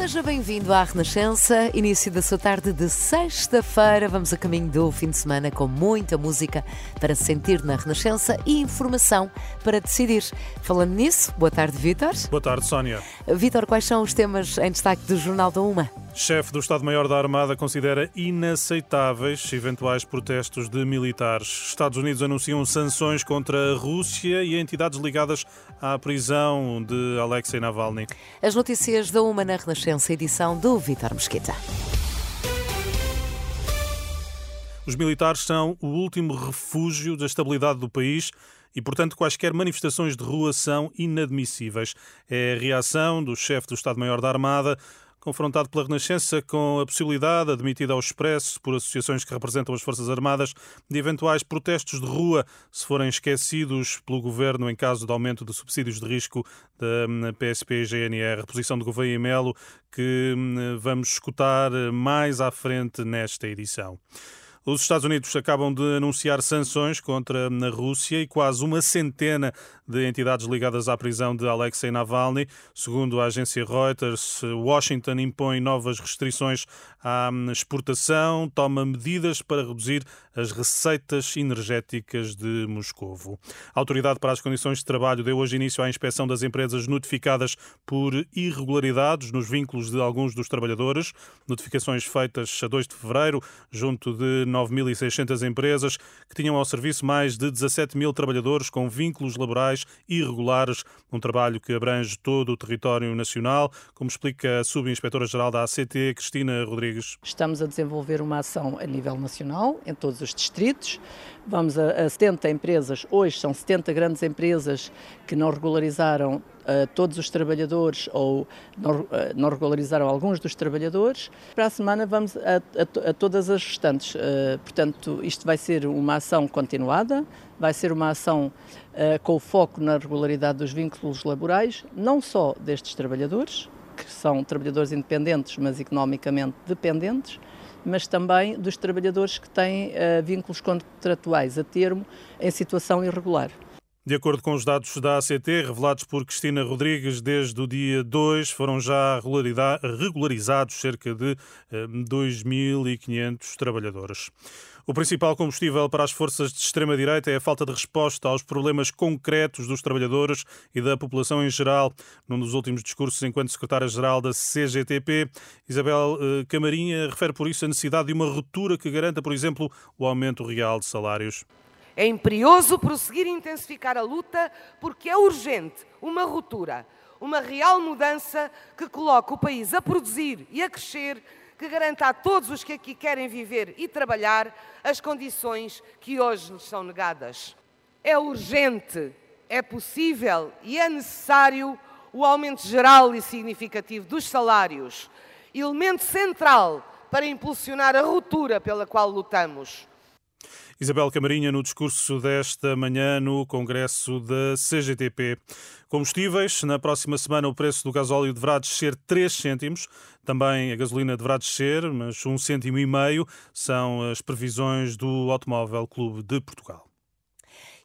Seja bem-vindo à Renascença, início da sua tarde de sexta-feira. Vamos a caminho do fim de semana com muita música para sentir na Renascença e informação para decidir. Falando nisso, boa tarde, Vítor. Boa tarde, Sónia. Vítor, quais são os temas em destaque do Jornal da Uma? Chefe do Estado-Maior da Armada considera inaceitáveis eventuais protestos de militares. Estados Unidos anunciam sanções contra a Rússia e entidades ligadas à prisão de Alexei Navalny. As notícias da Uma na Renascença, edição do Vítor Mesquita. Os militares são o último refúgio da estabilidade do país e, portanto, quaisquer manifestações de rua são inadmissíveis. É a reação do chefe do Estado-Maior da Armada confrontado pela Renascença com a possibilidade, admitida ao expresso por associações que representam as Forças Armadas, de eventuais protestos de rua, se forem esquecidos pelo Governo em caso de aumento de subsídios de risco da PSP e GNR. Reposição de Gouveia e Melo, que hum, vamos escutar mais à frente nesta edição. Os Estados Unidos acabam de anunciar sanções contra a Rússia e quase uma centena de entidades ligadas à prisão de Alexei Navalny. Segundo a agência Reuters, Washington impõe novas restrições à exportação, toma medidas para reduzir as receitas energéticas de Moscovo. A Autoridade para as Condições de Trabalho deu hoje início à inspeção das empresas notificadas por irregularidades nos vínculos de alguns dos trabalhadores. Notificações feitas a 2 de fevereiro, junto de 9.600 empresas que tinham ao serviço mais de 17 mil trabalhadores com vínculos laborais irregulares, um trabalho que abrange todo o território nacional, como explica a Subinspetora-Geral da ACT, Cristina Rodrigues. Estamos a desenvolver uma ação a nível nacional, em todos os distritos. Vamos a, a 70 empresas, hoje são 70 grandes empresas que não regularizaram todos os trabalhadores ou não, uh, não, regularizaram alguns dos trabalhadores. Para a semana vamos a, a, a todas as restantes. Uh, portanto, isto vai ser uma ação continuada, vai ser uma ação com foco na regularidade dos vínculos laborais, não só destes trabalhadores, que são trabalhadores independentes, mas economicamente dependentes, mas também dos trabalhadores que têm uh, vínculos contratuais a termo em situação irregular. De acordo com os dados da ACT, revelados por Cristina Rodrigues, desde o dia 2 foram já regularizados cerca de 2.500 eh, trabalhadores. O principal combustível para as forças de extrema-direita é a falta de resposta aos problemas concretos dos trabalhadores e da população em geral. Num dos últimos discursos, enquanto secretária-geral da CGTP, Isabel eh, Camarinha refere por isso a necessidade de uma ruptura que garanta, por exemplo, o aumento real de salários. É imperioso prosseguir e intensificar a luta porque é urgente uma ruptura, uma real mudança que coloque o país a produzir e a crescer, que garanta a todos os que aqui querem viver e trabalhar as condições que hoje lhes são negadas. É urgente, é possível e é necessário o aumento geral e significativo dos salários, elemento central para impulsionar a ruptura pela qual lutamos. Isabel Camarinha, no discurso desta manhã no Congresso da CGTP. Combustíveis, na próxima semana o preço do gasóleo deverá descer 3 cêntimos, também a gasolina deverá descer, mas 1 cêntimo e meio são as previsões do Automóvel Clube de Portugal.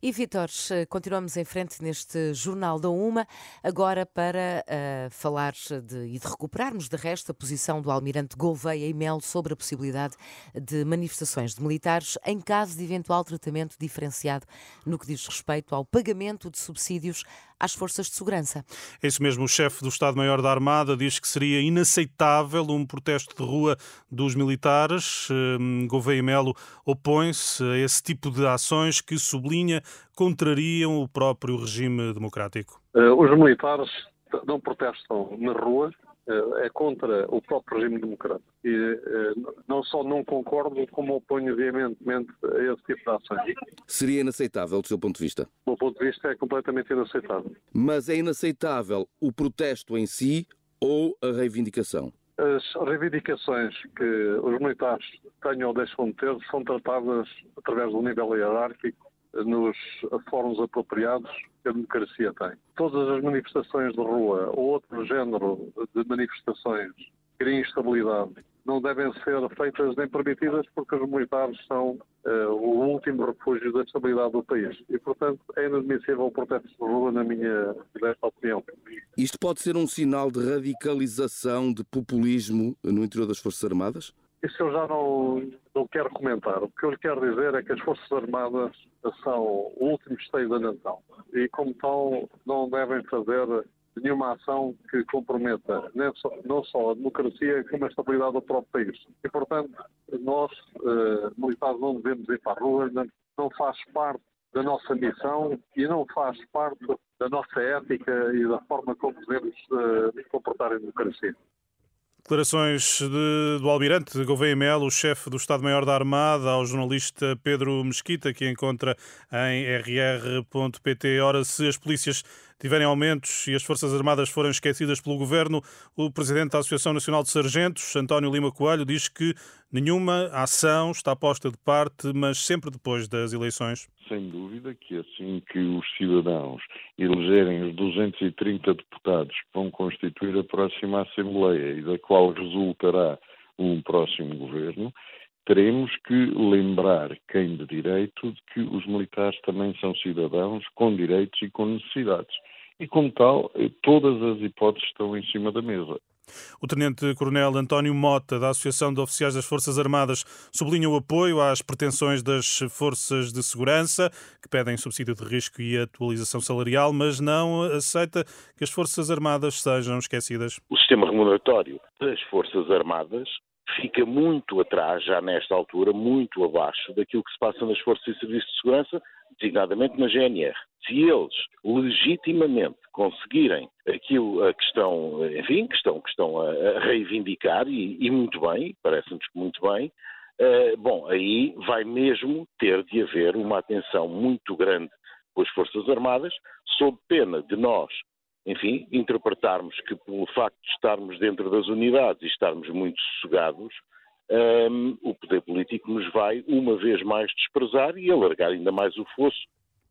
E Vitor, continuamos em frente neste Jornal da Uma, agora para uh, falar de, e de recuperarmos de resto a posição do Almirante Gouveia e Melo sobre a possibilidade de manifestações de militares em caso de eventual tratamento diferenciado no que diz respeito ao pagamento de subsídios às forças de segurança. É isso mesmo, o chefe do Estado-Maior da Armada diz que seria inaceitável um protesto de rua dos militares. Hum, Gouveia Melo opõe-se a esse tipo de ações que sublinha contrariam o próprio regime democrático. Eh, os militares não protestam na rua, é contra o próprio regime democrático. E eh, não só não concordo, como oponho veementemente a esse tipo de ações. Seria inaceitável, do seu ponto de vista? Do meu ponto de vista, é completamente inaceitável. Mas é inaceitável o protesto em si ou a reivindicação? As reivindicações que os militares tenham ou deixam de ter são tratadas através do nível hierárquico nos fóruns apropriados que a democracia tem. Todas as manifestações de rua ou outro género de manifestações que criem instabilidade não devem ser feitas nem permitidas porque os militares são uh, o último refúgio da estabilidade do país. E, portanto, é inadmissível o protesto de rua, na minha opinião. Isto pode ser um sinal de radicalização, de populismo no interior das Forças Armadas? Isso eu já não, não quero comentar. O que eu lhe quero dizer é que as Forças Armadas são o último esteio da nação e, como tal, não devem fazer nenhuma ação que comprometa não só a democracia, como a estabilidade do próprio país. E, portanto, nós, eh, militares, não devemos ir para a rua, não faz parte da nossa missão e não faz parte da nossa ética e da forma como devemos nos comportar em democracia. Declarações de, do Almirante Gouveia Melo, o chefe do Estado-Maior da Armada, ao jornalista Pedro Mesquita, que encontra em rr.pt. Ora, se as polícias tiverem aumentos e as Forças Armadas forem esquecidas pelo Governo, o Presidente da Associação Nacional de Sargentos, António Lima Coelho, diz que nenhuma ação está posta de parte, mas sempre depois das eleições. Sem dúvida que assim que os cidadãos elegerem os 230 deputados que vão constituir a próxima Assembleia e da qual resultará um próximo governo, teremos que lembrar quem de direito de que os militares também são cidadãos com direitos e com necessidades. E, como tal, todas as hipóteses estão em cima da mesa. O Tenente-Coronel António Mota, da Associação de Oficiais das Forças Armadas, sublinha o apoio às pretensões das forças de segurança, que pedem subsídio de risco e atualização salarial, mas não aceita que as Forças Armadas sejam esquecidas. O sistema remuneratório das Forças Armadas fica muito atrás, já nesta altura, muito abaixo daquilo que se passa nas forças e serviços de segurança, designadamente na GNR. Se eles legitimamente conseguirem aquilo a que estão, enfim, que estão, que estão a, reivindicar, e, e muito bem, parece-nos muito bem, uh, bom, aí vai mesmo ter de haver uma atenção muito grande pelas Forças Armadas, sob pena de nós, enfim, interpretarmos que pelo facto de estarmos dentro das unidades e estarmos muito sossegados, um, o poder político nos vai uma vez mais desprezar e alargar ainda mais o fosso.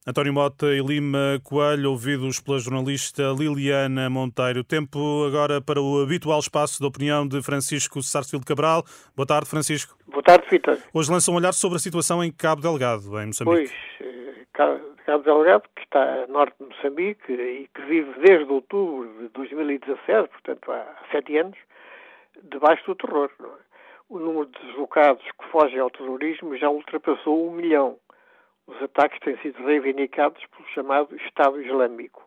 António Mota e Lima Coelho, ouvidos pela jornalista Liliana Monteiro. Tempo agora para o habitual espaço de opinião de Francisco Sarsfield Cabral. Boa tarde, Francisco. Boa tarde, Vitor. Hoje lança um olhar sobre a situação em Cabo Delgado, em Moçambique. Pois, eh, Cabo Delgado, que está a norte de Moçambique e que vive desde outubro de 2017, portanto há sete anos, debaixo do terror. É? O número de deslocados que fogem ao terrorismo já ultrapassou um milhão. Os ataques têm sido reivindicados pelo chamado Estado Islâmico.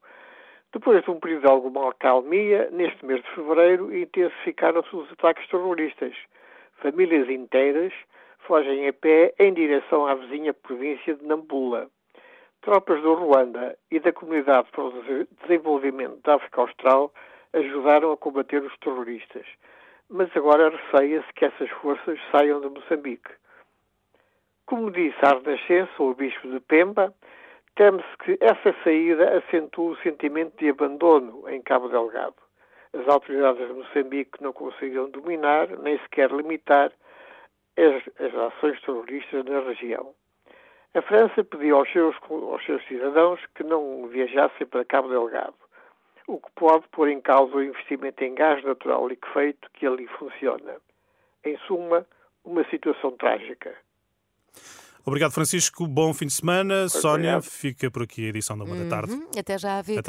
Depois de um período de alguma calmia, neste mês de fevereiro intensificaram-se os ataques terroristas. Famílias inteiras fogem a pé em direção à vizinha província de Nampula. Tropas do Ruanda e da Comunidade para o Desenvolvimento da África Austral ajudaram a combater os terroristas, mas agora receia-se que essas forças saiam de Moçambique. Como disse a Renascença, o bispo de Pemba, teme-se que essa saída acentue o sentimento de abandono em Cabo Delgado. As autoridades de Moçambique não conseguiram dominar, nem sequer limitar, as, as ações terroristas na região. A França pediu aos seus, aos seus cidadãos que não viajassem para Cabo Delgado, o que pode pôr em causa o investimento em gás natural liquefeito que ali funciona. Em suma, uma situação trágica. Obrigado, Francisco. Bom fim de semana. Sónia, fica por aqui a edição da Uma da Tarde. Uhum. Até já, Vitor.